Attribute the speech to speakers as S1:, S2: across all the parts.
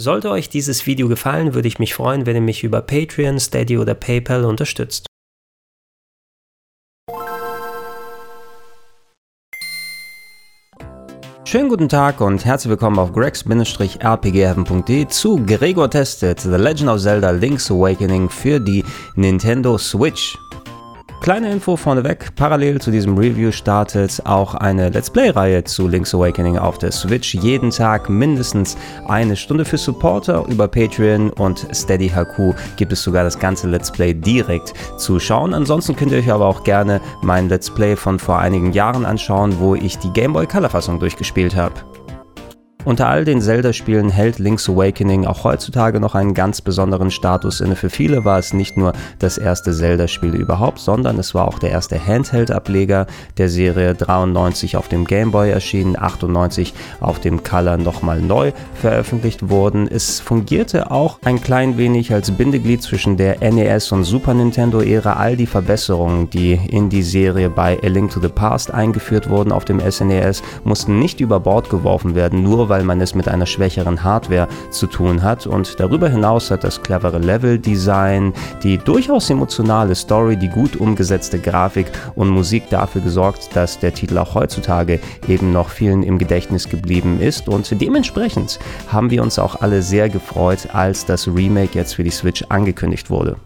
S1: Sollte euch dieses Video gefallen, würde ich mich freuen, wenn ihr mich über Patreon, Steady oder PayPal unterstützt. Schönen guten Tag und herzlich willkommen auf gregs-rpgheaven.de zu Gregor testet The Legend of Zelda Link's Awakening für die Nintendo Switch. Kleine Info vorneweg, parallel zu diesem Review startet auch eine Let's Play-Reihe zu Link's Awakening auf der Switch. Jeden Tag mindestens eine Stunde für Supporter über Patreon und Steady HQ gibt es sogar das ganze Let's Play direkt zu schauen. Ansonsten könnt ihr euch aber auch gerne mein Let's Play von vor einigen Jahren anschauen, wo ich die Game Boy Color Fassung durchgespielt habe. Unter all den Zelda-Spielen hält Link's Awakening auch heutzutage noch einen ganz besonderen Status inne. Für viele war es nicht nur das erste Zelda-Spiel überhaupt, sondern es war auch der erste Handheld-Ableger der Serie 93 auf dem Game Boy erschienen, 98 auf dem Color nochmal neu veröffentlicht wurden. Es fungierte auch ein klein wenig als Bindeglied zwischen der NES und Super Nintendo-Ära. All die Verbesserungen, die in die Serie bei A Link to the Past eingeführt wurden auf dem SNES, e mussten nicht über Bord geworfen werden, nur weil man es mit einer schwächeren Hardware zu tun hat. Und darüber hinaus hat das clevere Level-Design, die durchaus emotionale Story, die gut umgesetzte Grafik und Musik dafür gesorgt, dass der Titel auch heutzutage eben noch vielen im Gedächtnis geblieben ist. Und dementsprechend haben wir uns auch alle sehr gefreut, als das Remake jetzt für die Switch angekündigt wurde.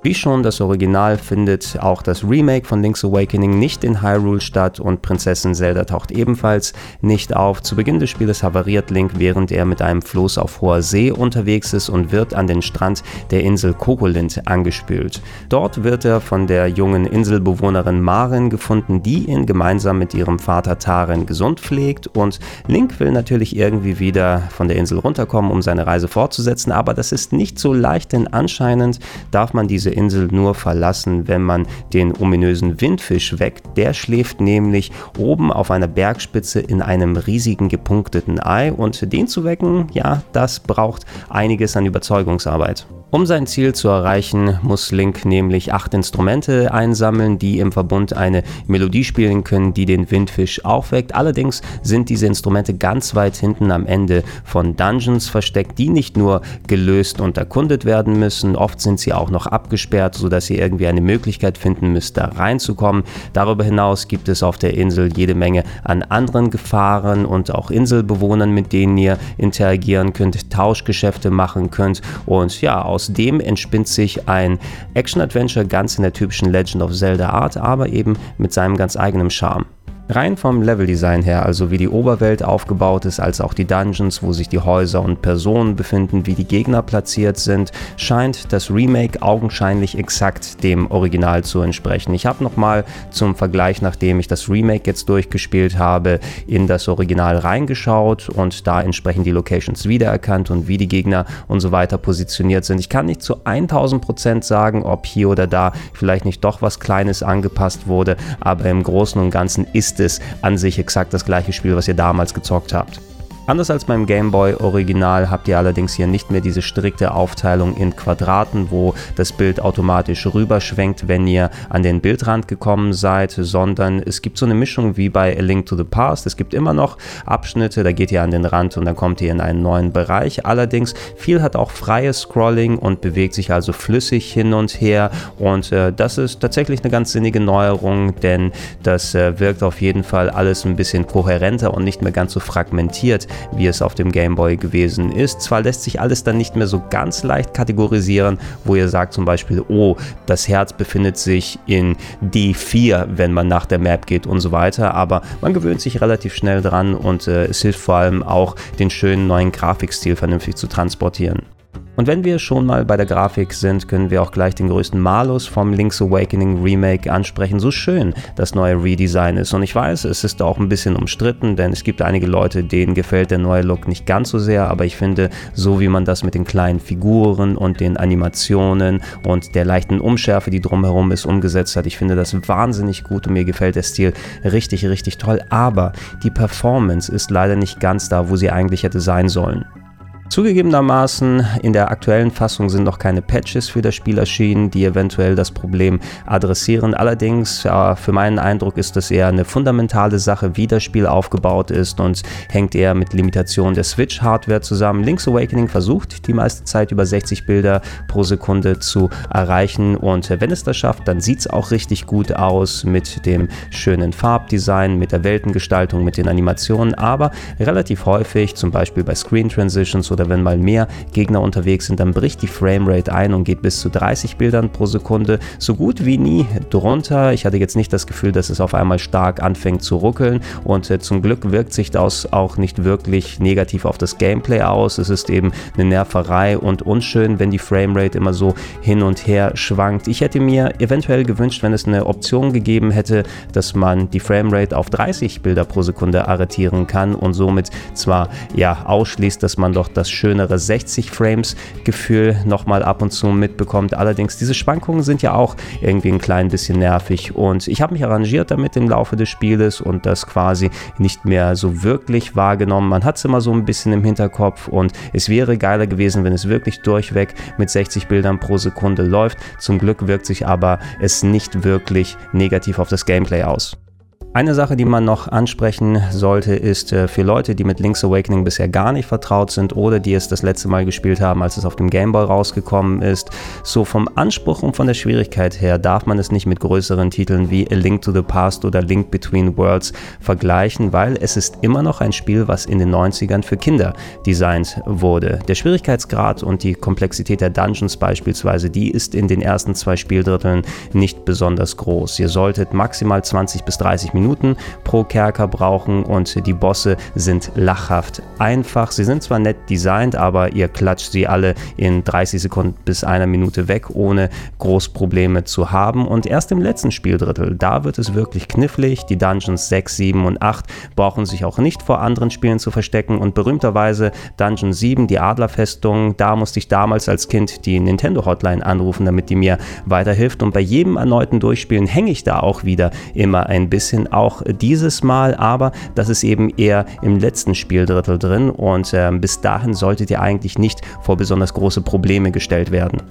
S1: Wie schon das Original findet auch das Remake von Link's Awakening nicht in Hyrule statt und Prinzessin Zelda taucht ebenfalls nicht auf. Zu Beginn des Spieles havariert Link, während er mit einem Floß auf hoher See unterwegs ist und wird an den Strand der Insel Kokolind angespült. Dort wird er von der jungen Inselbewohnerin Marin gefunden, die ihn gemeinsam mit ihrem Vater Tarin gesund pflegt und Link will natürlich irgendwie wieder von der Insel runterkommen, um seine Reise fortzusetzen, aber das ist nicht so leicht, denn anscheinend darf man diese Insel nur verlassen, wenn man den ominösen Windfisch weckt. Der schläft nämlich oben auf einer Bergspitze in einem riesigen gepunkteten Ei und den zu wecken, ja, das braucht einiges an Überzeugungsarbeit. Um sein Ziel zu erreichen, muss Link nämlich acht Instrumente einsammeln, die im Verbund eine Melodie spielen können, die den Windfisch aufweckt. Allerdings sind diese Instrumente ganz weit hinten am Ende von Dungeons versteckt, die nicht nur gelöst und erkundet werden müssen, oft sind sie auch noch abgesperrt, sodass ihr irgendwie eine Möglichkeit finden müsst, da reinzukommen. Darüber hinaus gibt es auf der Insel jede Menge an anderen Gefahren und auch Inselbewohnern, mit denen ihr interagieren könnt, Tauschgeschäfte machen könnt und ja, aus dem entspinnt sich ein Action-Adventure ganz in der typischen Legend of Zelda Art, aber eben mit seinem ganz eigenen Charme. Rein vom Leveldesign her, also wie die Oberwelt aufgebaut ist, als auch die Dungeons, wo sich die Häuser und Personen befinden, wie die Gegner platziert sind, scheint das Remake augenscheinlich exakt dem Original zu entsprechen. Ich habe nochmal zum Vergleich, nachdem ich das Remake jetzt durchgespielt habe, in das Original reingeschaut und da entsprechend die Locations wiedererkannt und wie die Gegner und so weiter positioniert sind. Ich kann nicht zu 1000% sagen, ob hier oder da vielleicht nicht doch was Kleines angepasst wurde, aber im Großen und Ganzen ist ist es an sich exakt das gleiche Spiel, was ihr damals gezockt habt. Anders als beim Game Boy Original habt ihr allerdings hier nicht mehr diese strikte Aufteilung in Quadraten, wo das Bild automatisch rüberschwenkt, wenn ihr an den Bildrand gekommen seid, sondern es gibt so eine Mischung wie bei A Link to the Past. Es gibt immer noch Abschnitte, da geht ihr an den Rand und dann kommt ihr in einen neuen Bereich. Allerdings viel hat auch freies Scrolling und bewegt sich also flüssig hin und her und äh, das ist tatsächlich eine ganz sinnige Neuerung, denn das äh, wirkt auf jeden Fall alles ein bisschen kohärenter und nicht mehr ganz so fragmentiert wie es auf dem Game Boy gewesen ist. Zwar lässt sich alles dann nicht mehr so ganz leicht kategorisieren, wo ihr sagt zum Beispiel, oh, das Herz befindet sich in D4, wenn man nach der Map geht und so weiter, aber man gewöhnt sich relativ schnell dran und äh, es hilft vor allem auch, den schönen neuen Grafikstil vernünftig zu transportieren. Und wenn wir schon mal bei der Grafik sind, können wir auch gleich den größten Malus vom Link's Awakening Remake ansprechen. So schön das neue Redesign ist. Und ich weiß, es ist auch ein bisschen umstritten, denn es gibt einige Leute, denen gefällt der neue Look nicht ganz so sehr. Aber ich finde, so wie man das mit den kleinen Figuren und den Animationen und der leichten Umschärfe, die drumherum ist, umgesetzt hat, ich finde das wahnsinnig gut und mir gefällt der Stil richtig, richtig toll. Aber die Performance ist leider nicht ganz da, wo sie eigentlich hätte sein sollen. Zugegebenermaßen, in der aktuellen Fassung sind noch keine Patches für das Spiel erschienen, die eventuell das Problem adressieren. Allerdings, äh, für meinen Eindruck ist das eher eine fundamentale Sache, wie das Spiel aufgebaut ist und hängt eher mit Limitationen der Switch-Hardware zusammen. Link's Awakening versucht die meiste Zeit über 60 Bilder pro Sekunde zu erreichen und wenn es das schafft, dann sieht es auch richtig gut aus mit dem schönen Farbdesign, mit der Weltengestaltung, mit den Animationen, aber relativ häufig, zum Beispiel bei Screen Transitions oder wenn mal mehr Gegner unterwegs sind, dann bricht die Framerate ein und geht bis zu 30 Bildern pro Sekunde, so gut wie nie drunter. Ich hatte jetzt nicht das Gefühl, dass es auf einmal stark anfängt zu ruckeln und äh, zum Glück wirkt sich das auch nicht wirklich negativ auf das Gameplay aus. Es ist eben eine Nerverei und unschön, wenn die Framerate immer so hin und her schwankt. Ich hätte mir eventuell gewünscht, wenn es eine Option gegeben hätte, dass man die Framerate auf 30 Bilder pro Sekunde arretieren kann und somit zwar ja ausschließt, dass man doch das das schönere 60 Frames Gefühl nochmal ab und zu mitbekommt. Allerdings diese Schwankungen sind ja auch irgendwie ein klein bisschen nervig und ich habe mich arrangiert damit im Laufe des Spieles und das quasi nicht mehr so wirklich wahrgenommen. Man hat es immer so ein bisschen im Hinterkopf und es wäre geiler gewesen, wenn es wirklich durchweg mit 60 Bildern pro Sekunde läuft. Zum Glück wirkt sich aber es nicht wirklich negativ auf das Gameplay aus. Eine Sache, die man noch ansprechen sollte, ist äh, für Leute, die mit Link's Awakening bisher gar nicht vertraut sind oder die es das letzte Mal gespielt haben, als es auf dem Game Boy rausgekommen ist. So vom Anspruch und von der Schwierigkeit her darf man es nicht mit größeren Titeln wie A Link to the Past oder Link Between Worlds vergleichen, weil es ist immer noch ein Spiel, was in den 90ern für Kinder designt wurde. Der Schwierigkeitsgrad und die Komplexität der Dungeons beispielsweise, die ist in den ersten zwei Spieldritteln nicht besonders groß. Ihr solltet maximal 20 bis 30 Minuten Minuten pro Kerker brauchen und die Bosse sind lachhaft einfach. Sie sind zwar nett designt, aber ihr klatscht sie alle in 30 Sekunden bis einer Minute weg, ohne groß Probleme zu haben. Und erst im letzten Spieldrittel, da wird es wirklich knifflig. Die Dungeons 6, 7 und 8 brauchen sich auch nicht vor anderen Spielen zu verstecken und berühmterweise Dungeon 7, die Adlerfestung, da musste ich damals als Kind die Nintendo Hotline anrufen, damit die mir weiterhilft. Und bei jedem erneuten Durchspielen hänge ich da auch wieder immer ein bisschen auch dieses Mal, aber das ist eben eher im letzten Spieldrittel drin und äh, bis dahin solltet ihr eigentlich nicht vor besonders große Probleme gestellt werden.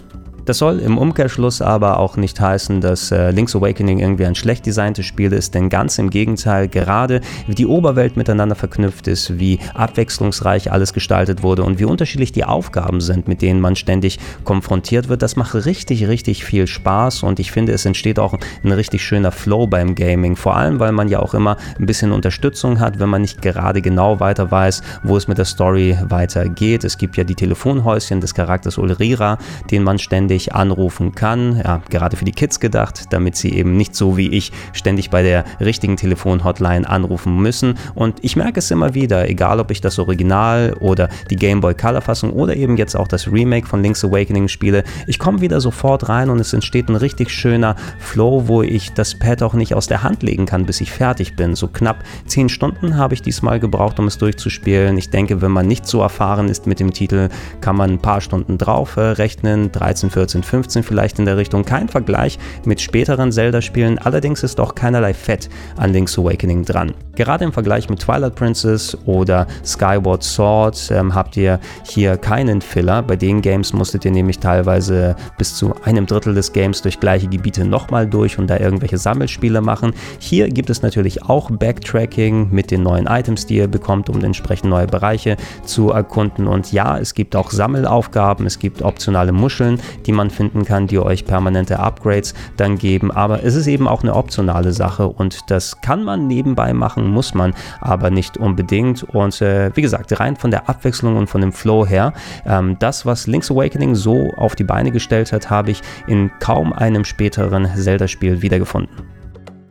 S1: Das soll im Umkehrschluss aber auch nicht heißen, dass äh, Link's Awakening irgendwie ein schlecht designtes Spiel ist, denn ganz im Gegenteil, gerade wie die Oberwelt miteinander verknüpft ist, wie abwechslungsreich alles gestaltet wurde und wie unterschiedlich die Aufgaben sind, mit denen man ständig konfrontiert wird, das macht richtig, richtig viel Spaß und ich finde, es entsteht auch ein richtig schöner Flow beim Gaming, vor allem, weil man ja auch immer ein bisschen Unterstützung hat, wenn man nicht gerade genau weiter weiß, wo es mit der Story weitergeht. Es gibt ja die Telefonhäuschen des Charakters Ulrira, den man ständig ständig anrufen kann. Ja, gerade für die Kids gedacht, damit sie eben nicht so wie ich ständig bei der richtigen Telefonhotline anrufen müssen. Und ich merke es immer wieder, egal ob ich das Original oder die Game Boy Color Fassung oder eben jetzt auch das Remake von Link's Awakening spiele, ich komme wieder sofort rein und es entsteht ein richtig schöner Flow, wo ich das Pad auch nicht aus der Hand legen kann, bis ich fertig bin. So knapp 10 Stunden habe ich diesmal gebraucht, um es durchzuspielen. Ich denke, wenn man nicht so erfahren ist mit dem Titel, kann man ein paar Stunden drauf äh, rechnen. 13, 14 14, 15 vielleicht in der Richtung. Kein Vergleich mit späteren Zelda-Spielen, allerdings ist auch keinerlei Fett an Link's Awakening dran. Gerade im Vergleich mit Twilight Princess oder Skyward Sword ähm, habt ihr hier keinen Filler. Bei den Games musstet ihr nämlich teilweise bis zu einem Drittel des Games durch gleiche Gebiete nochmal durch und da irgendwelche Sammelspiele machen. Hier gibt es natürlich auch Backtracking mit den neuen Items, die ihr bekommt, um entsprechend neue Bereiche zu erkunden. Und ja, es gibt auch Sammelaufgaben, es gibt optionale Muscheln, die man finden kann, die euch permanente Upgrades dann geben. Aber es ist eben auch eine optionale Sache und das kann man nebenbei machen muss man aber nicht unbedingt. Und äh, wie gesagt, rein von der Abwechslung und von dem Flow her, ähm, das, was Link's Awakening so auf die Beine gestellt hat, habe ich in kaum einem späteren Zelda-Spiel wiedergefunden.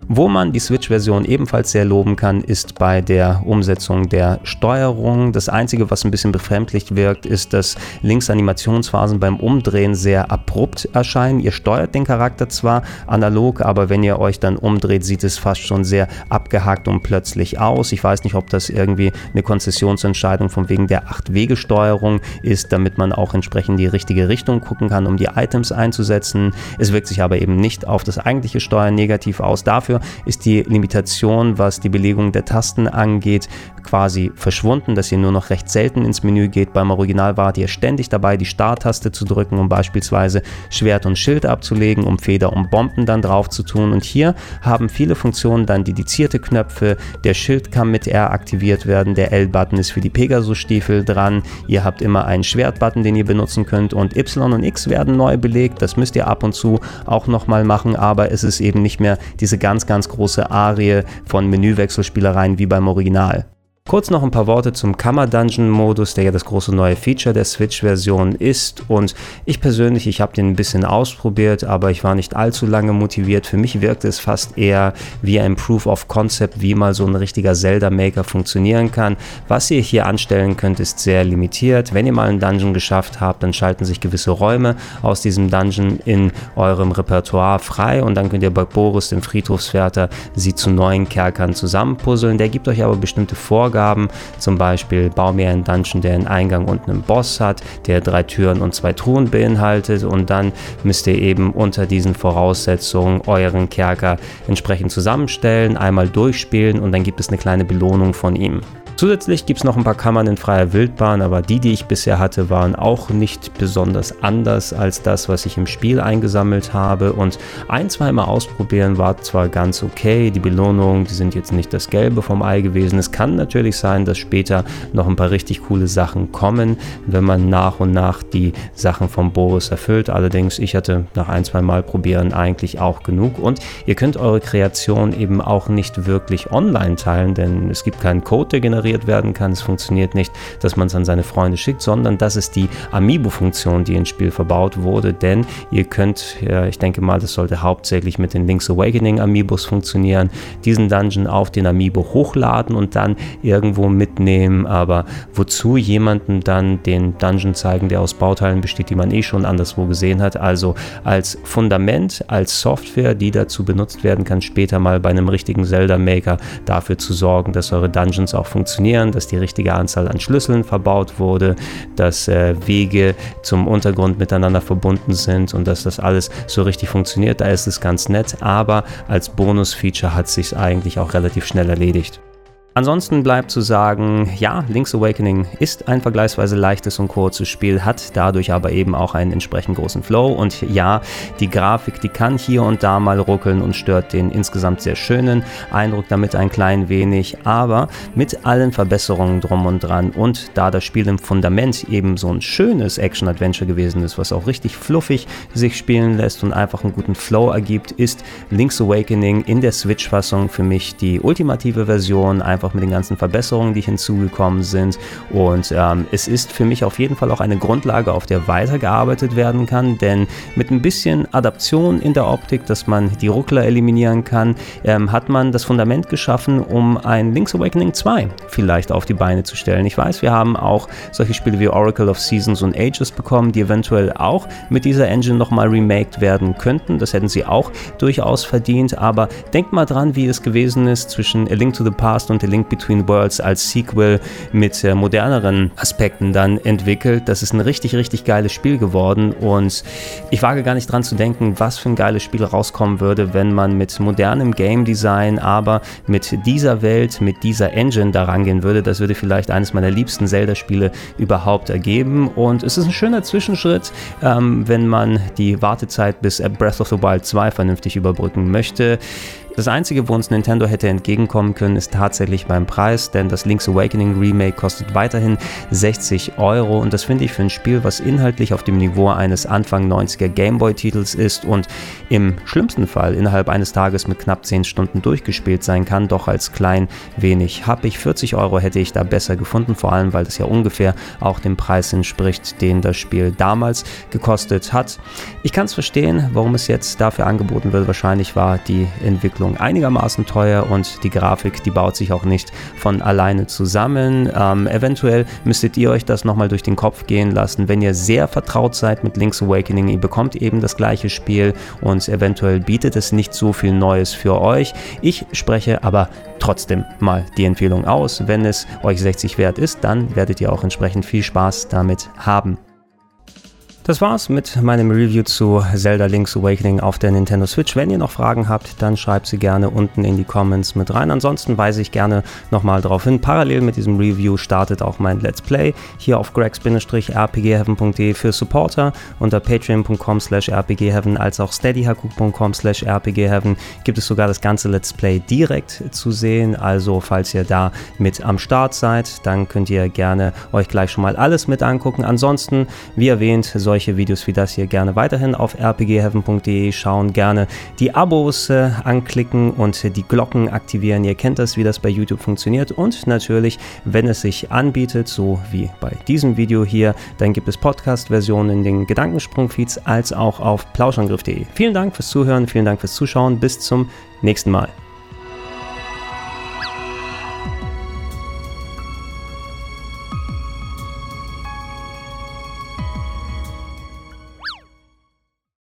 S1: Wo man die Switch-Version ebenfalls sehr loben kann, ist bei der Umsetzung der Steuerung. Das Einzige, was ein bisschen befremdlich wirkt, ist, dass links Animationsphasen beim Umdrehen sehr abrupt erscheinen. Ihr steuert den Charakter zwar analog, aber wenn ihr euch dann umdreht, sieht es fast schon sehr abgehakt und plötzlich aus. Ich weiß nicht, ob das irgendwie eine Konzessionsentscheidung von wegen der 8-Wege-Steuerung ist, damit man auch entsprechend die richtige Richtung gucken kann, um die Items einzusetzen. Es wirkt sich aber eben nicht auf das eigentliche Steuern negativ aus. Dafür Dafür ist die Limitation, was die Belegung der Tasten angeht, quasi verschwunden, dass ihr nur noch recht selten ins Menü geht. Beim Original wart ihr ständig dabei, die Starttaste zu drücken, um beispielsweise Schwert und Schild abzulegen, um Feder und Bomben dann drauf zu tun. Und hier haben viele Funktionen dann dedizierte Knöpfe. Der Schild kann mit R aktiviert werden, der L-Button ist für die Pegasus-Stiefel dran. Ihr habt immer einen Schwert-Button, den ihr benutzen könnt und Y und X werden neu belegt. Das müsst ihr ab und zu auch nochmal machen, aber es ist eben nicht mehr diese ganz, ganz große Arie von Menüwechselspielereien wie beim Original. Kurz noch ein paar Worte zum Kammer-Dungeon-Modus, der ja das große neue Feature der Switch-Version ist. Und ich persönlich, ich habe den ein bisschen ausprobiert, aber ich war nicht allzu lange motiviert. Für mich wirkte es fast eher wie ein Proof of Concept, wie mal so ein richtiger Zelda-Maker funktionieren kann. Was ihr hier anstellen könnt, ist sehr limitiert. Wenn ihr mal einen Dungeon geschafft habt, dann schalten sich gewisse Räume aus diesem Dungeon in eurem Repertoire frei und dann könnt ihr bei Boris, dem Friedhofswärter, sie zu neuen Kerkern zusammenpuzzeln. Der gibt euch aber bestimmte Vorgaben Vorgaben. Zum Beispiel bau mir einen Dungeon, der einen Eingang und einen Boss hat, der drei Türen und zwei Truhen beinhaltet und dann müsst ihr eben unter diesen Voraussetzungen euren Kerker entsprechend zusammenstellen, einmal durchspielen und dann gibt es eine kleine Belohnung von ihm. Zusätzlich gibt es noch ein paar Kammern in freier Wildbahn, aber die, die ich bisher hatte, waren auch nicht besonders anders als das, was ich im Spiel eingesammelt habe. Und ein, zweimal ausprobieren war zwar ganz okay, die Belohnungen, die sind jetzt nicht das Gelbe vom Ei gewesen. Es kann natürlich sein, dass später noch ein paar richtig coole Sachen kommen, wenn man nach und nach die Sachen vom Boris erfüllt. Allerdings, ich hatte nach ein, zwei Mal probieren eigentlich auch genug. Und ihr könnt eure Kreation eben auch nicht wirklich online teilen, denn es gibt keinen Code, der generiert generiert werden kann. Es funktioniert nicht, dass man es an seine Freunde schickt, sondern das ist die Amiibo-Funktion, die ins Spiel verbaut wurde. Denn ihr könnt, ja, ich denke mal, das sollte hauptsächlich mit den Link's Awakening Amiibos funktionieren, diesen Dungeon auf den Amiibo hochladen und dann irgendwo mitnehmen. Aber wozu jemanden dann den Dungeon zeigen, der aus Bauteilen besteht, die man eh schon anderswo gesehen hat? Also als Fundament, als Software, die dazu benutzt werden kann, später mal bei einem richtigen Zelda-Maker dafür zu sorgen, dass eure Dungeons auch funktionieren funktionieren, dass die richtige Anzahl an Schlüsseln verbaut wurde, dass äh, Wege zum Untergrund miteinander verbunden sind und dass das alles so richtig funktioniert. Da ist es ganz nett, aber als Bonus-Feature hat sich eigentlich auch relativ schnell erledigt. Ansonsten bleibt zu sagen, ja, Link's Awakening ist ein vergleichsweise leichtes und kurzes Spiel, hat dadurch aber eben auch einen entsprechend großen Flow. Und ja, die Grafik, die kann hier und da mal ruckeln und stört den insgesamt sehr schönen Eindruck damit ein klein wenig, aber mit allen Verbesserungen drum und dran und da das Spiel im Fundament eben so ein schönes Action-Adventure gewesen ist, was auch richtig fluffig sich spielen lässt und einfach einen guten Flow ergibt, ist Link's Awakening in der Switch-Fassung für mich die ultimative Version, einfach einfach mit den ganzen Verbesserungen, die hinzugekommen sind. Und ähm, es ist für mich auf jeden Fall auch eine Grundlage, auf der weitergearbeitet werden kann, denn mit ein bisschen Adaption in der Optik, dass man die Ruckler eliminieren kann, ähm, hat man das Fundament geschaffen, um ein Link's Awakening 2 vielleicht auf die Beine zu stellen. Ich weiß, wir haben auch solche Spiele wie Oracle of Seasons und Ages bekommen, die eventuell auch mit dieser Engine nochmal remaked werden könnten. Das hätten sie auch durchaus verdient, aber denkt mal dran, wie es gewesen ist zwischen A Link to the Past und A Link Link Between Worlds als Sequel mit äh, moderneren Aspekten dann entwickelt. Das ist ein richtig, richtig geiles Spiel geworden und ich wage gar nicht dran zu denken, was für ein geiles Spiel rauskommen würde, wenn man mit modernem Game Design, aber mit dieser Welt, mit dieser Engine da rangehen würde. Das würde vielleicht eines meiner liebsten Zelda-Spiele überhaupt ergeben und es ist ein schöner Zwischenschritt, ähm, wenn man die Wartezeit bis Breath of the Wild 2 vernünftig überbrücken möchte. Das einzige, wo uns Nintendo hätte entgegenkommen können, ist tatsächlich beim Preis, denn das Link's Awakening Remake kostet weiterhin 60 Euro und das finde ich für ein Spiel, was inhaltlich auf dem Niveau eines Anfang 90er Gameboy-Titels ist und im schlimmsten Fall innerhalb eines Tages mit knapp 10 Stunden durchgespielt sein kann, doch als klein wenig happig. 40 Euro hätte ich da besser gefunden, vor allem weil das ja ungefähr auch dem Preis entspricht, den das Spiel damals gekostet hat. Ich kann es verstehen, warum es jetzt dafür angeboten wird. Wahrscheinlich war die Entwicklung Entwicklung einigermaßen teuer und die Grafik, die baut sich auch nicht von alleine zusammen. Ähm, eventuell müsstet ihr euch das nochmal durch den Kopf gehen lassen, wenn ihr sehr vertraut seid mit Link's Awakening. Ihr bekommt eben das gleiche Spiel und eventuell bietet es nicht so viel Neues für euch. Ich spreche aber trotzdem mal die Empfehlung aus. Wenn es euch 60 wert ist, dann werdet ihr auch entsprechend viel Spaß damit haben. Das war's mit meinem Review zu Zelda Link's Awakening auf der Nintendo Switch. Wenn ihr noch Fragen habt, dann schreibt sie gerne unten in die Comments mit rein. Ansonsten weise ich gerne nochmal darauf hin. Parallel mit diesem Review startet auch mein Let's Play hier auf gregs-rpgheaven.de für Supporter unter patreon.com slash rpgheaven als auch steadyhaku.com slash rpgheaven gibt es sogar das ganze Let's Play direkt zu sehen. Also falls ihr da mit am Start seid, dann könnt ihr gerne euch gleich schon mal alles mit angucken. Ansonsten, wie erwähnt, soll solche Videos wie das hier gerne weiterhin auf rpgheaven.de schauen, gerne die Abos äh, anklicken und die Glocken aktivieren. Ihr kennt das, wie das bei YouTube funktioniert und natürlich, wenn es sich anbietet, so wie bei diesem Video hier, dann gibt es Podcast-Versionen in den Gedankensprung-Feeds als auch auf plauschangriff.de. Vielen Dank fürs Zuhören, vielen Dank fürs Zuschauen, bis zum nächsten Mal.